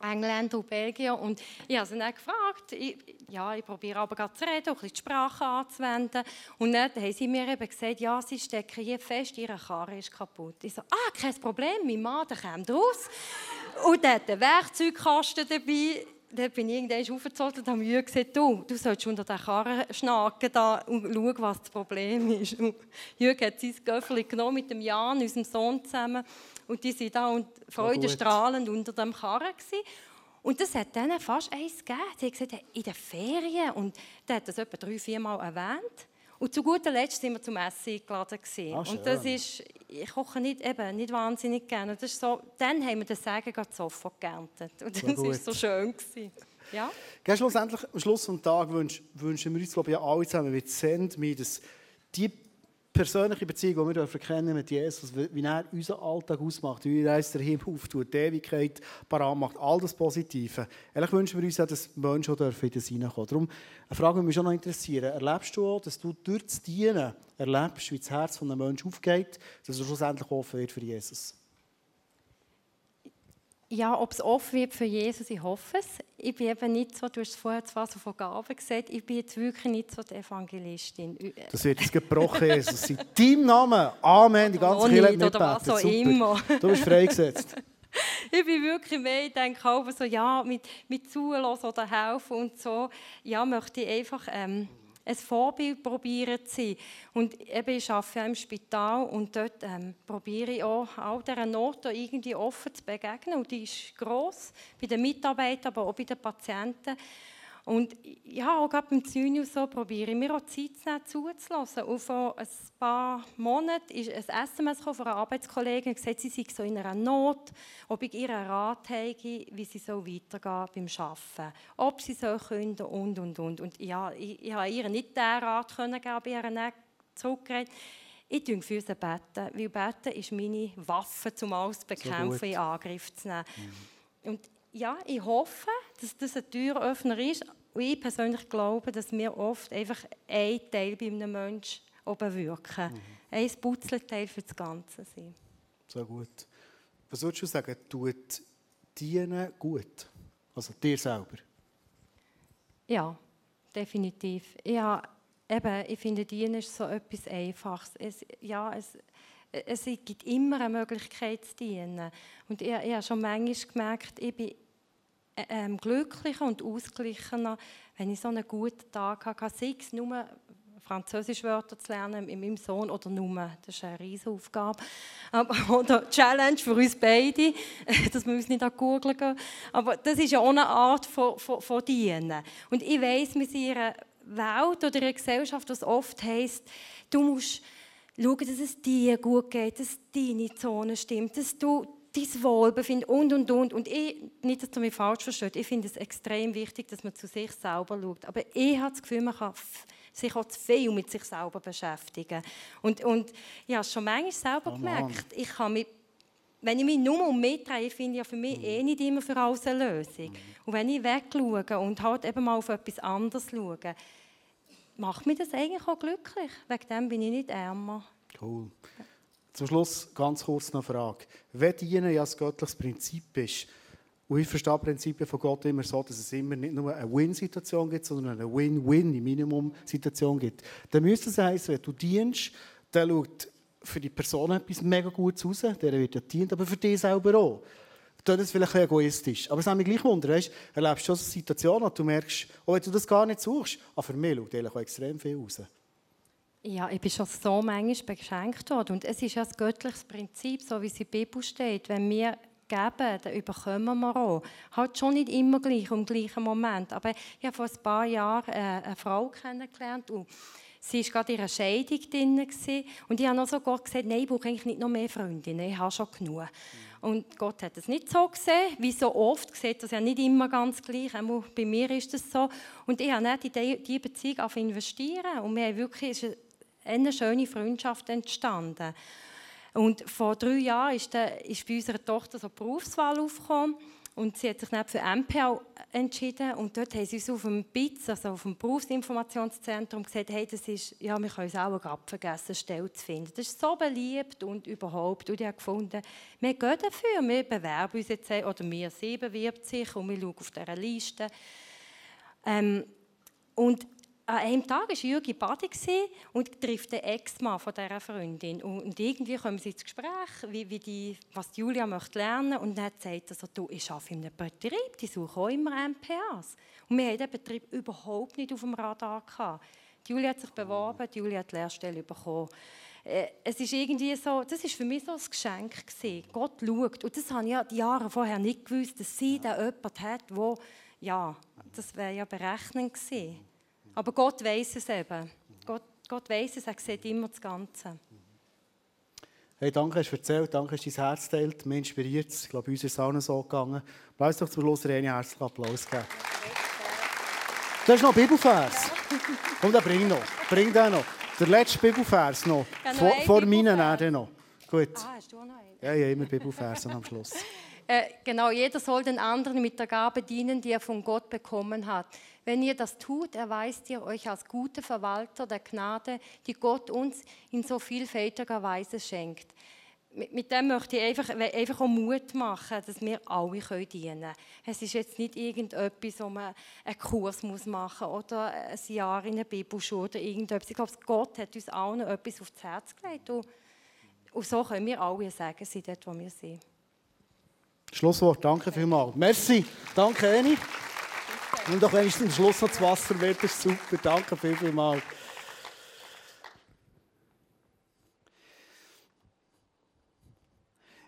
[SPEAKER 2] Engländer und Belgier. Und ich habe sie dann gefragt, ich, ja, ich probiere aber gerade zu reden, auch die Sprache anzuwenden. Und dann haben sie mir eben gesagt, ja, sie stecken hier fest, ihre Karre ist kaputt. Ich so, ah, kein Problem, mein Mann der kommt raus. Und dann hat einen Werkzeugkasten dabei. Dann bin ich irgendwann aufgezogen und habe mir gesagt, du, du sollst unter den Karren schnacken da und schauen, was das Problem ist. Und Jürg hat sein Göffel genommen mit dem Jan, unserem Sohn, zusammen und die waren da und freudestrahlend unter dem Karren. Gewesen. Und das hat dann fast eins gegeben. Sie haben gesagt, in den Ferien. Und der hat das etwa drei, vier Mal erwähnt. Und zu guter Letzt sind wir zum Essen eingeladen. Ah, und das ist, ich koche nicht, eben, nicht wahnsinnig gerne. das ist so, dann haben wir das Sagen gerade sofort geerntet. Und das war so schön. Gewesen. Ja?
[SPEAKER 1] schlussendlich, am Schluss des Tages wünschen, wünschen wir uns, glaube ich, alle zusammen mit Send, dass die persönliche Beziehung, die wir kennen mit Jesus, wie er unseren Alltag ausmacht, wie er uns der Himmel auftut, die Ewigkeit parat macht, all das Positive. Ehrlich wünschen wir uns auch, dass Menschen auch in das hineinkommen Darum eine Frage, die mich schon noch interessieren. Erlebst du auch, dass du durch das Dienen erlebst, wie das Herz von einem Menschen aufgeht, dass er schlussendlich offen wird für Jesus?
[SPEAKER 2] Ja, ob es offen wird für Jesus, ich hoffe es. Ich bin eben nicht so, du hast vorher zwar so von Gaben gesagt, ich bin jetzt wirklich nicht so die Evangelistin.
[SPEAKER 1] Das wird jetzt gebrochen, Jesus. In deinem Namen. Amen. Die ganze Kirche
[SPEAKER 2] mit Oder was auch immer.
[SPEAKER 1] Du bist freigesetzt.
[SPEAKER 2] ich bin wirklich mehr, ich denke auch so, ja, mit, mit Zulassen oder helfen und so, ja, möchte ich einfach... Ähm, ein Vorbild probieren zu sein. Und eben, ich arbeite ja im Spital und dort ähm, probiere ich auch all dieser Not irgendwie offen zu begegnen. Und die ist gross bei den Mitarbeitern, aber auch bei den Patienten. Und ja, auch gerade beim Zynius so probiere ich mir auch Zeit zu nehmen, zuzulassen. Und vor ein paar Monaten ist ein SMS von einer Arbeitskollegin, die gesagt sie sei so in einer Not, ob ich ihr Rat habe, wie sie so weitergehen beim Arbeiten. Ob sie so können und, und, und. Und ja, ich, ich habe ihr nicht diesen Rat können geben, aber ihr nicht zurückgeredet. Ich tue für sie beten, weil beten ist meine Waffe, um alles zu bekämpfen, so in Angriff zu nehmen. Mhm. Und ja, ich hoffe, dass das ein Türöffner ist. Und ich persönlich glaube, dass wir oft einfach ein Teil bei einem Menschen bewirken. Mhm. Ein Putzleteil für das Ganze sein.
[SPEAKER 1] So gut. Was würdest du sagen, tut Dienen gut? Also dir selber?
[SPEAKER 2] Ja, definitiv. Ja, eben, ich finde, Dienen ist so etwas Einfaches. Es, ja, es, es gibt immer eine Möglichkeit zu dienen. Und ich, ich habe schon manchmal gemerkt, ich bin ähm, glücklicher und ausgeglichener, wenn ich so einen guten Tag hatte. Sei es nur Französisch Wörter zu lernen mit meinem Sohn oder nur, das ist eine riesige Aufgabe. Oder Challenge für uns beide, dass wir uns nicht an gehen. Aber das ist ja auch eine Art von, von, von Dienen. Und ich weiss, wir sind in einer Welt oder in einer Gesellschaft, das oft heisst, du musst schauen, dass es dir gut geht, dass deine Zone stimmt, dass du dein Wohlbefinden und, und, und. Und ich, nicht, dass du mich falsch verstehst, ich finde es extrem wichtig, dass man zu sich selber schaut. Aber ich habe das Gefühl, man kann sich auch zu viel mit sich selber beschäftigen. Und, und ich habe es schon manchmal selber oh gemerkt, ich kann mich wenn ich mich nur um mich drehe, finde ich ja für mich mhm. eh nicht immer für alles eine Lösung. Mhm. Und wenn ich wegschaue und halt eben mal auf etwas anderes schaue, macht mich das eigentlich auch glücklich. Wegen dem bin ich nicht ärmer.
[SPEAKER 1] Cool. Zum Schluss ganz kurz noch eine Frage. Wenn Dienen ja ein göttliches Prinzip ist, und ich verstehe Prinzipien von Gott immer so, dass es immer nicht nur eine Win-Situation gibt, sondern eine Win-Win, die Minimum-Situation gibt, dann müsste es heißen, wenn du dienst, dann schaut für die Person etwas mega Gutes raus, der wird ja dient, aber für dich selber auch. Das ist vielleicht egoistisch. Aber es hat mich gleich wundern, weißt, erlebst du so Situationen, wo du merkst, auch wenn du das gar nicht suchst, aber für mich schaut auch extrem viel raus.
[SPEAKER 2] Ja, ich bin schon so manchmal beschenkt worden. Und es ist ja ein göttliches Prinzip, so wie es in der Bibel steht. Wenn wir geben, dann überkommen wir auch. Halt schon nicht immer gleich, im gleichen Moment. Aber ich habe vor ein paar Jahren äh, eine Frau kennengelernt und sie war gerade in einer Scheidung drin. Und ich habe noch so Gott gesagt, nein, ich brauche eigentlich nicht noch mehr Freundinnen, ich habe schon genug. Und Gott hat es nicht so gesehen, wie so oft sieht das ja nicht immer ganz gleich. Auch bei mir ist das so. Und ich habe nicht in diese Beziehung auf investieren. Und wir wirklich eine schöne Freundschaft entstanden. Und vor drei Jahren ist, der, ist bei unserer Tochter so eine Berufswahl aufgekommen und sie hat sich dann für MPO entschieden und dort haben sie uns auf dem BITS, also auf dem Berufsinformationszentrum, gesagt, hey, das ist, ja, wir können es auch gerade vergessen, Stelle zu finden. Das ist so beliebt und überhaupt. Und ich habe gefunden, wir gehen dafür, wir bewerben uns jetzt, oder wir, sie bewirbt sich und wir schauen auf dieser Liste. Ähm, und an einem Tag war Jürgi Badi und trifft den Ex-Mann von dieser Freundin. Und irgendwie kommen sie ins Gespräch, wie, wie die, was Julia möchte lernen möchte. Und dann sagt er so, du, ich arbeite in einem Betrieb, die suchen auch immer MPAs. Und wir hatten diesen Betrieb überhaupt nicht auf dem Radar. Gehabt. Die Julia hat sich beworben, die Julia hat die Lehrstelle bekommen. Äh, es ist irgendwie so, das ist für mich so ein Geschenk gewesen. Gott schaut. Und das habe ich ja die Jahre vorher nicht gewusst, dass sie da jemanden hat, wo, ja, das wäre ja berechnend gewesen. Aber Gott weiß es eben. Gott, Gott weiß es, er sieht immer das Ganze.
[SPEAKER 1] Hey, danke, hast du erzählt, danke, hast du dein Herz teilt, mich inspiriert Ich glaube, uns ist es auch so gegangen. Lass doch zum Schluss einen herzlichen Applaus geben. Du hast noch einen Bibelvers. Komm, den bring noch. Bring den noch. Der letzte Bibelvers noch. Ja, noch vor, vor meinen noch. Gut. Ah, hast du auch noch einen? Ja, ja, immer Bibelvers am Schluss.
[SPEAKER 2] Äh, genau, jeder soll den anderen mit der Gabe dienen, die er von Gott bekommen hat. Wenn ihr das tut, erweist ihr euch als gute Verwalter der Gnade, die Gott uns in so vielfältiger Weise schenkt. Mit, mit dem möchte ich einfach, einfach auch Mut machen, dass wir alle dienen können. Es ist jetzt nicht irgendetwas, wo man einen Kurs muss machen muss oder ein Jahr in einer Bibelschule oder irgendetwas. Ich glaube, Gott hat uns allen etwas aufs Herz gelegt. Und, und so können wir alle sagen, sind dort, wo wir sind.
[SPEAKER 1] Schlusswort, danke vielmals. Merci, danke Eni. Und auch wenn ich am Schluss noch das Wasser wird, ist super. Danke viel, vielmals.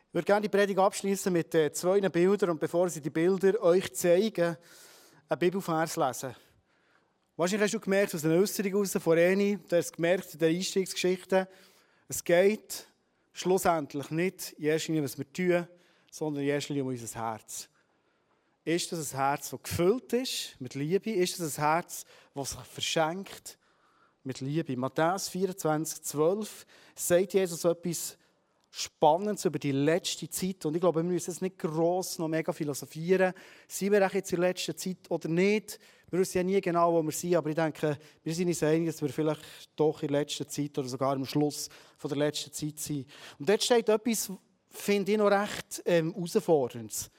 [SPEAKER 1] Ich würde gerne die Predigt abschließen mit äh, zwei Bildern und bevor Sie die Bilder euch zeigen, einen Bibelvers lesen. Wahrscheinlich hast du gemerkt aus den Äußerungen raus von Eni, du hast gemerkt in der Einstiegsgeschichte, es geht schlussendlich nicht in erster Linie, was wir tun, sondern in erster Linie um unser Herz. Ist das ein Herz, das gefüllt ist mit Liebe? Ist das ein Herz, das sich verschenkt mit Liebe? Matthäus 24, 12 sagt Jesus etwas Spannendes über die letzte Zeit. Und ich glaube, wir müssen es nicht gross noch mega philosophieren. Sind wir jetzt in der letzten Zeit oder nicht? Wir wissen ja nie genau, wo wir sind, aber ich denke, wir sind uns einig, dass wir vielleicht doch in der letzten Zeit oder sogar am Schluss von der letzten Zeit sind. Und dort steht etwas, finde ich noch recht ähm, herausfordernd.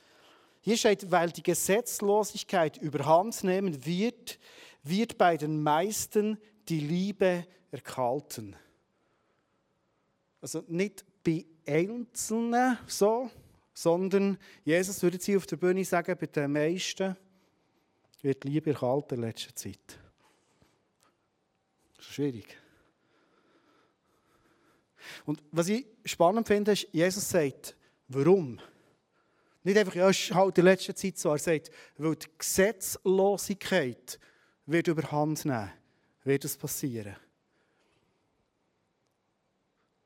[SPEAKER 1] Hier steht, weil die Gesetzlosigkeit überhand nehmen wird, wird bei den meisten die Liebe erkalten. Also nicht bei Einzelnen so, sondern Jesus würde sie auf der Bühne sagen, bei den meisten wird die Liebe erkalten in letzter Zeit. Das ist schwierig. Und was ich spannend finde, ist, Jesus sagt, warum? Nicht einfach, ja, halt in letzter Zeit so. Er sagt, weil die Gesetzlosigkeit wird überhand nehmen, wird es passieren.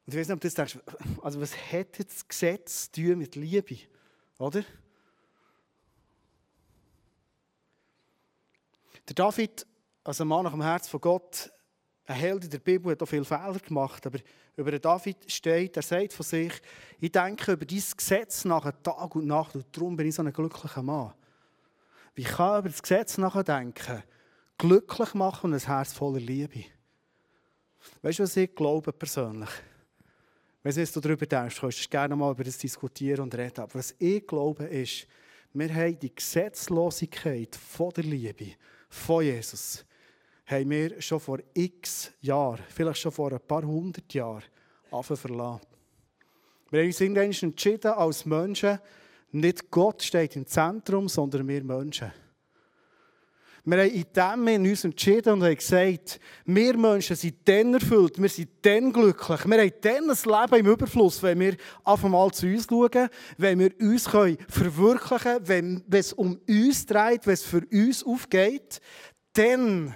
[SPEAKER 1] Und ich weiß nicht, ob du denkst, also was hat jetzt das Gesetz zu tun mit Liebe? Oder? Der David, als ein Mann nach dem Herz von Gott, ein Held in der Bibel, hat auch viele Fehler gemacht. Aber über David steht, er sagt von sich, ich denke über dieses Gesetz nach Tag und Nacht und darum bin ich so ein glücklicher Mann. Wie kann ich über das Gesetz nachdenken? Glücklich machen und ein Herz voller Liebe. Weißt du, was ich glaube persönlich? Wenn du darüber denkst, kannst du gerne mal über das diskutieren und reden. Aber was ich glaube ist, wir haben die Gesetzlosigkeit von der Liebe, von Jesus, haben wir schon vor x Jahren, vielleicht schon vor ein paar hundert Jahren, angefangen verlassen. Wir haben uns irgendwann entschieden, als Menschen, nicht Gott steht im Zentrum, sondern wir Menschen. Wir haben in dem uns entschieden und haben gesagt, wir Menschen sind dann erfüllt, wir sind dann glücklich, wir haben dann ein Leben im Überfluss, wenn wir auf einmal zu uns schauen, wenn wir uns verwirklichen können, wenn es um uns dreht, wenn es für uns aufgeht, dann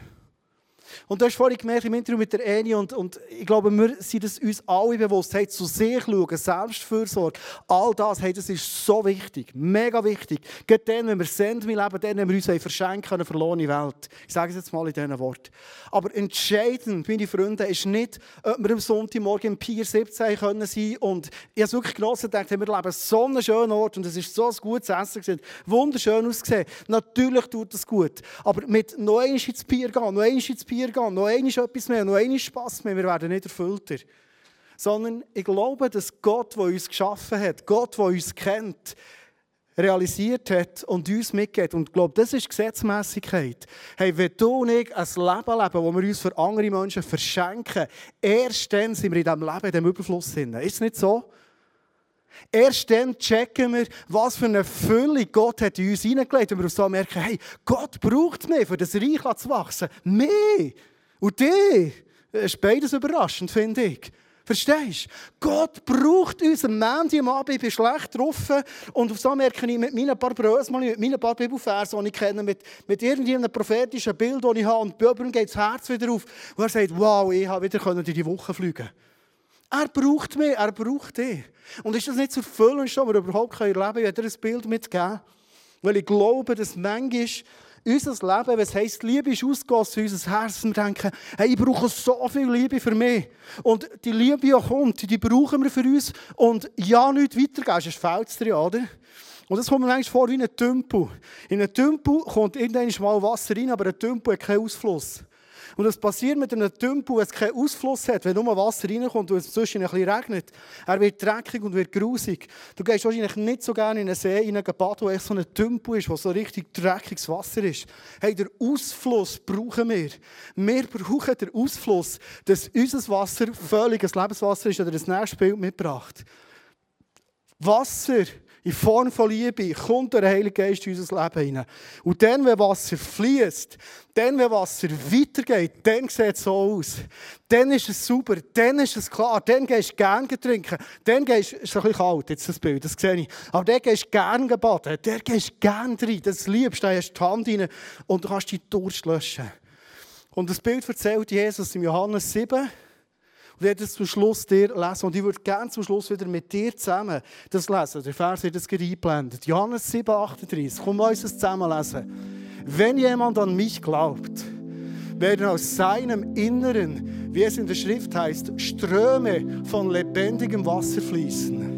[SPEAKER 1] und du hast vorhin gemerkt im Interview mit der Eni und, und ich glaube, wir sind es uns alle bewusst, hey, zu sich schauen, Selbstfürsorge, all das, hey, das ist so wichtig, mega wichtig. Gerade dann, wenn wir sind im Leben, dann, wenn wir uns verschenken eine verlorene Welt. Ich sage es jetzt mal in diesen Worten. Aber entscheidend, meine Freunde, ist nicht, ob wir am Sonntagmorgen im Pier 17 können sein und ich habe wirklich genossen gedacht, wir leben so einen schönen Ort und es ist so ein gutes Essen gewesen, wunderschön ausgesehen. Natürlich tut es gut, aber mit noch einmal ins Pier gehen, noch einmal ins Pier Gehen, noch einmal etwas mehr, noch einmal Spass mehr, wir werden nicht erfüllter. Sondern ich glaube, dass Gott, der uns geschaffen hat, Gott, der uns kennt, realisiert hat und uns mitgeht. Und ich glaube, das ist Gesetzmäßigkeit. Hey, wenn du und ich ein Leben leben, wo wir uns für andere Menschen verschenken, erst dann sind wir in diesem Leben, in diesem Überfluss drin. Ist es nicht so? Erst dann checken wir, was für eine Fülle Gott hat in uns hineingelegt. Und wir so merken, hey, Gott braucht mich, für das Reich zu wachsen. Mehr. Und die. Das ist beides überraschend, finde ich. Verstehst du? Gott braucht uns am Montag am Abend, bin schlecht drauf. Und so merke ich mit meinen paar Brösel, mit meinen paar Bibelversen, die ich kenne, mit, mit irgendeinem prophetischen Bild, das ich habe, und bei geht das Herz wieder auf. Und er sagt, wow, ich habe wieder in die Woche fliegen Er braucht mich, er braucht dich. Und ist das nicht zur Fülle, dass wir überhaupt leben können? Ich dir ein Bild mitgeben. Weil ich glaube, dass manchmal unser Leben, was heisst, Liebe ist ausgegossen in unser Herz. Wir denken, hey, ich brauche so viel Liebe für mich. Und die Liebe, die kommt, die brauchen wir für uns. Und ja, nichts weitergeben, sonst fehlt es dir, oder? Und das kommt mir manchmal vor wie ein Tümpel. In einem Tümpel kommt irgendwann mal Wasser rein, aber ein Tümpel hat keinen Ausfluss. Und das passiert mit einem Tümpel, wenn es keinen Ausfluss hat, wenn nur Wasser reinkommt und es zwischen ein bisschen regnet. Er wird dreckig und wird grusig. Du gehst wahrscheinlich nicht so gerne in einen See, in einen Bad, wo echt so ein Tümpel ist, wo so richtig dreckiges Wasser ist. Hey, der Ausfluss brauchen wir. Wir brauchen den Ausfluss, dass unser Wasser völliges Lebenswasser ist oder das nächste Bild mitgebracht. Wasser in Form von Liebe kommt der Heilige Geist in unser Leben hinein. Und dann, wenn Wasser fließt, dann, wenn Wasser weitergeht, dann sieht es so aus. Dann ist es super, dann ist es klar, dann gehst du gerne trinken, dann gehst du, ist ein bisschen kalt, jetzt das Bild, das sehe ich, aber dann gehst du gerne baden, dann gehst du gerne rein, das liebst, da hast du die Hand rein und du kannst die Durst löschen. Und das Bild erzählt Jesus in Johannes 7, ich werde es zum Schluss dir lesen. Und ich würde gerne zum Schluss wieder mit dir zusammen das lesen. Der Vers wird das eingeblendet. Johannes 7, 38. Komm, uns das zusammen lesen. Wenn jemand an mich glaubt, werden aus seinem Inneren, wie es in der Schrift heißt, Ströme von lebendigem Wasser fließen.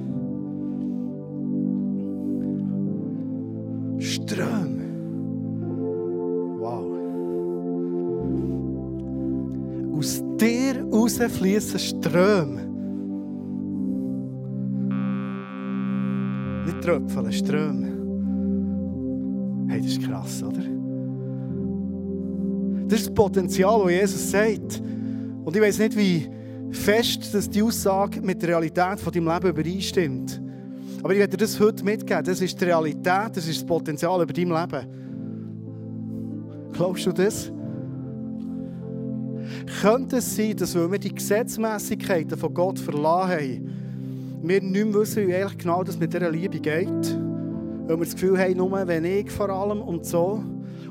[SPEAKER 1] Fließen Ströme. Nicht Tröpfchen, Ströme. Hey, das ist krass, oder? Das ist das Potenzial, das Jesus sagt. Und ich weiß nicht, wie fest dass die Aussage mit der Realität von deinem Leben übereinstimmt. Aber ich werde dir das heute mitgeben. Das ist die Realität, das ist das Potenzial über dein Leben. Glaubst du das? Könnte es sein, dass weil wir die Gesetzmäßigkeiten von Gott verlassen haben, wir nicht mehr wissen, wie ehrlich genau das mit dieser Liebe geht? Weil wir das Gefühl haben, nur wenn ich vor allem und so.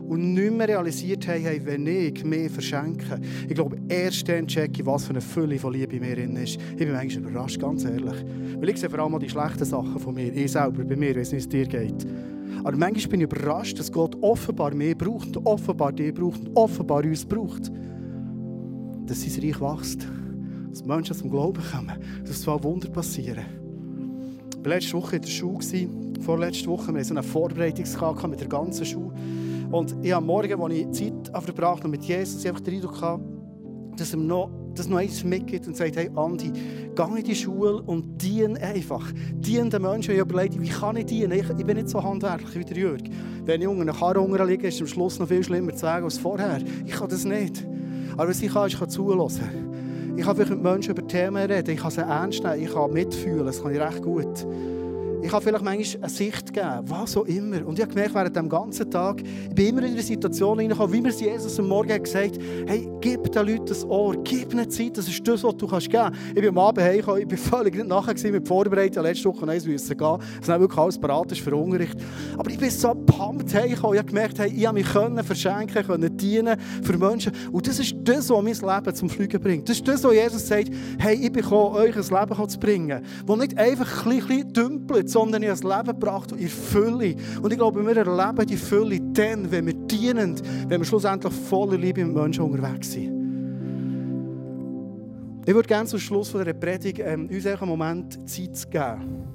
[SPEAKER 1] Und nicht mehr realisiert haben, wenn ich mehr verschenke. Ich glaube, erst dann checke ich, was für eine Fülle von Liebe mir drin ist. Ich bin manchmal überrascht, ganz ehrlich. Weil ich sehe vor allem die schlechten Sachen von mir. Ich selber, bei mir, nicht, wie es dir geht. Aber manchmal bin ich überrascht, dass Gott offenbar mehr braucht offenbar dich braucht offenbar uns braucht. Dass sein Reich wächst. Dass Menschen zum Glauben kommen. Dass zwei Wunder passieren. Ich war letzte Woche in der Schule. Vorletzte Woche. Wir hatten so eine Vorbereitungskarte mit der ganzen Schule. Und ich habe morgen, als ich Zeit verbracht habe mit Jesus, einfach den Eindruck gehabt, dass er noch, dass noch eins mitgibt und sagt, hey Andi, geh in die Schule und dien einfach. Dien den Menschen. Ich überlege, wie kann ich dienen? Ich, ich bin nicht so handwerklich wie der Jürg. Wenn ich unter einer Karre liege, ist am Schluss noch viel schlimmer zu sagen als vorher. Ich kann das nicht. Aber was ich kann, ist, ich kann zuhören. Ich kann mit Menschen über Themen reden, ich kann sie ernst nehmen, ich kann mitfühlen, das kann ich recht gut. Ich kann vielleicht manchmal eine Sicht geben, was auch immer. Und ich habe gemerkt, während dem ganzen Tag, ich bin immer in eine Situation hineingekommen, wie mir Jesus am Morgen hat gesagt hey, gib den Leuten das Ohr, gib ihnen Zeit, das ist das, was du kannst geben kannst. Ich bin am Abend heimgekommen, ich bin völlig nicht nachher mit Vorbereitung, letzte Woche eins müssen gehen, dass dann wirklich alles parat ist für. Aber ich bin so pumped heimgekommen, ich habe gemerkt, hey, ich habe mich können verschenken, können dienen für Menschen. Und das ist das, was mein Leben zum Fliegen bringt. Das ist das, was Jesus sagt, hey, ich bin gekommen, euch ein Leben zu bringen, das nicht einfach ein bisschen dümpelt, sondern in ein Leben gebracht in Fülle. Und ich glaube, wir erleben die Fülle dann, wenn wir dienen, wenn wir schlussendlich voller Liebe mit Menschen unterwegs sind. Ich würde gerne zum Schluss von dieser Predigt ähm, uns einen Moment Zeit geben.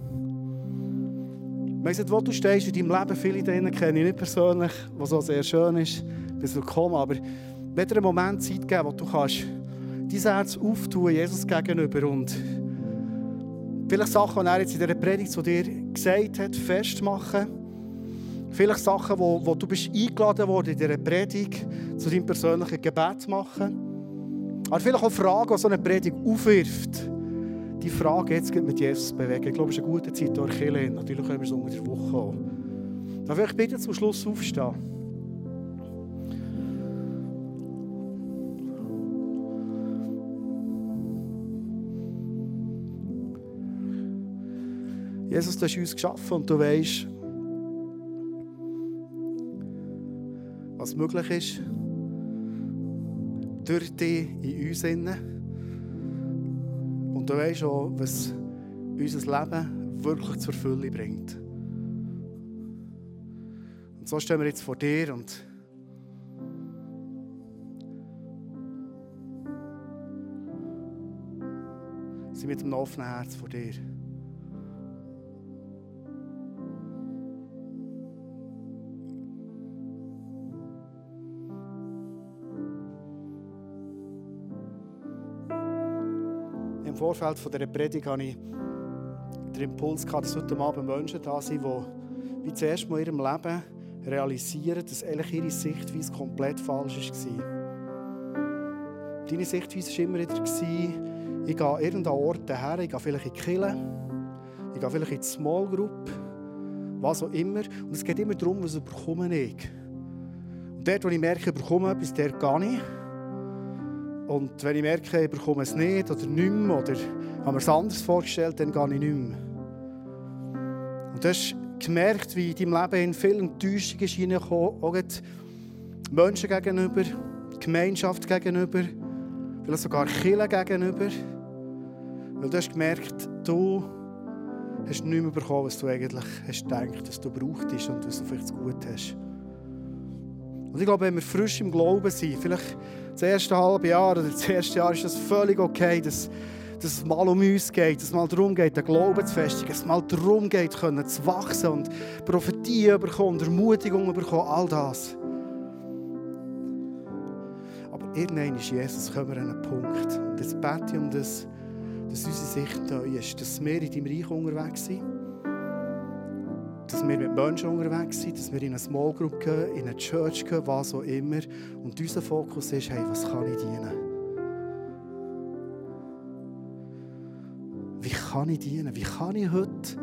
[SPEAKER 1] Ich nicht, wo du stehst in deinem Leben, viele drinnen kenne ich nicht persönlich, was auch sehr schön ist, bist willkommen, aber ich dir einen Moment Zeit geben, wo du kannst dein Herz auftun Jesus gegenüber und Vielleicht Sachen, die er jetzt in dieser Predigt zu dir gesagt hat, festmachen. Vielleicht Sachen, wo, wo du bist eingeladen worden in dieser Predigt zu deinem persönlichen Gebet machen. Aber vielleicht auch Fragen, die so eine Predigt aufwirft. Die Frage jetzt mit Jesus bewegen. Ich glaube, es ist eine gute Zeit durch Kirche. Natürlich können wir es unter der Woche auch. Darf ich bitte zum Schluss aufstehen? Jesus, du hast uns geschaffen und du weißt, was möglich ist durch dich in uns. Und du weißt auch, was unser Leben wirklich zur Fülle bringt. Und so stehen wir jetzt vor dir und sind mit einem offenen Herz vor dir. Vorfeld von dieser Predigt hatte ich den Impuls, gehabt, dass heute Abend Menschen da sind, die wie zuerst mal in ihrem Leben realisieren, dass eigentlich ihre Sichtweise komplett falsch war. Deine Sichtweise war immer wieder, ich gehe an irgendeinen Ort her, ich gehe vielleicht in die Kirche, ich gehe vielleicht in die Small Group, was auch immer. Und es geht immer darum, was bekomme ich. Und dort, wo ich merke, ich bekomme etwas, der gehe ich. Und wenn ich merke, ich bekomme es nicht oder nicht mehr, oder habe mir es anders vorgestellt, dann gehe ich nicht mehr. Und du hast gemerkt, wie in deinem Leben in vielen Enttäuschungen ist reingekommen, auch Menschen gegenüber, Gemeinschaft gegenüber, vielleicht sogar Kirche gegenüber. Weil du hast gemerkt, du hast nicht mehr bekommen, was du eigentlich hast gedacht, dass du brauchtest und was du vielleicht gut hast. Und ich glaube, wenn wir frisch im Glauben sind, vielleicht das erste halbe Jahr oder das erste Jahr ist das völlig okay, dass, dass es mal um uns geht, dass es mal darum geht, den Glauben zu festigen, dass es mal darum geht, können zu wachsen und Prophetie bekommen, Ermutigung bekommen, all das. Aber irgendwann ist Jesus, kommen wir an einen Punkt. Und jetzt bete ich um das, dass unsere Sicht neu ist, dass wir in deinem Reich unterwegs sind dass wir mit Menschen unterwegs sind, dass wir in eine Small Group gehen, in eine Church gehen, was auch immer. Und unser Fokus ist, hey, was kann ich dienen? Wie kann ich dienen? Wie kann ich heute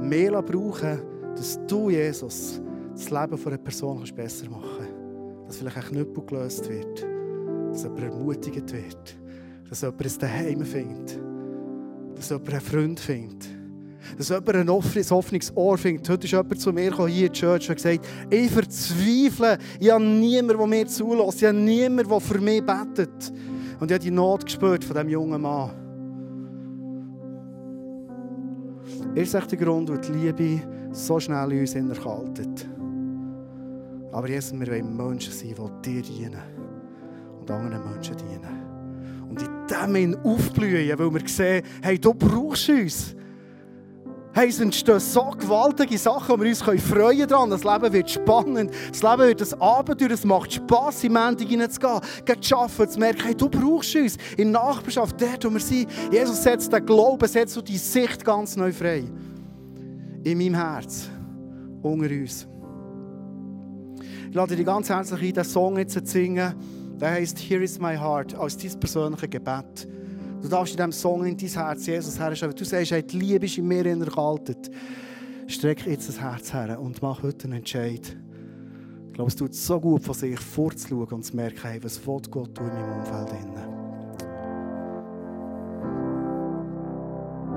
[SPEAKER 1] mehr brauchen, dass du, Jesus, das Leben einer Person besser machen kannst? Dass vielleicht ein Knüppel gelöst wird, dass jemand ermutigt wird, dass jemand ein Daheim findet, dass jemand einen Freund findet dass jemand ein offenes Ohr findet. Heute ist jemand zu mir gekommen, hier in die Church und gesagt, ich verzweifle, ich habe niemanden, der mir zulässt, ich habe niemanden, der für mich betet. Und ich habe die Not gespürt von diesem jungen Mann. Ist echt der Grund, wo die Liebe so schnell in uns erkaltet. Aber Jesus, wir wollen Menschen sein, die dir dienen und anderen Menschen dienen. Und in dem aufblühen, weil wir sehen, hey, du brauchst uns. Hey, es entstehen so gewaltige Sachen, wo wir uns freuen daran. Das Leben wird spannend. Das Leben wird ein Abenteuer. Es macht Spass, in Mendung hineinzugehen. Geht zu arbeiten, zu merken, hey, du brauchst uns. In Nachbarschaft, dort, wo wir sind. Jesus setzt den Glauben, setzt du die Sicht ganz neu frei. In meinem Herz. Unter uns. Ich lade dich ganz herzlich ein, diesen Song jetzt zu singen. Der heißt Here is my heart, als dein persönliches Gebet. Du darfst in diesem Song in dein Herz Jesus herstellen. Du sagst, hey, die Liebe ist in mir erkaltet. Streck jetzt das Herz her und mach heute einen Entscheid. Ich glaube, es tut so gut, von sich vorzuschauen und zu merken, hey, was Gott tun in meinem Umfeld. Innen.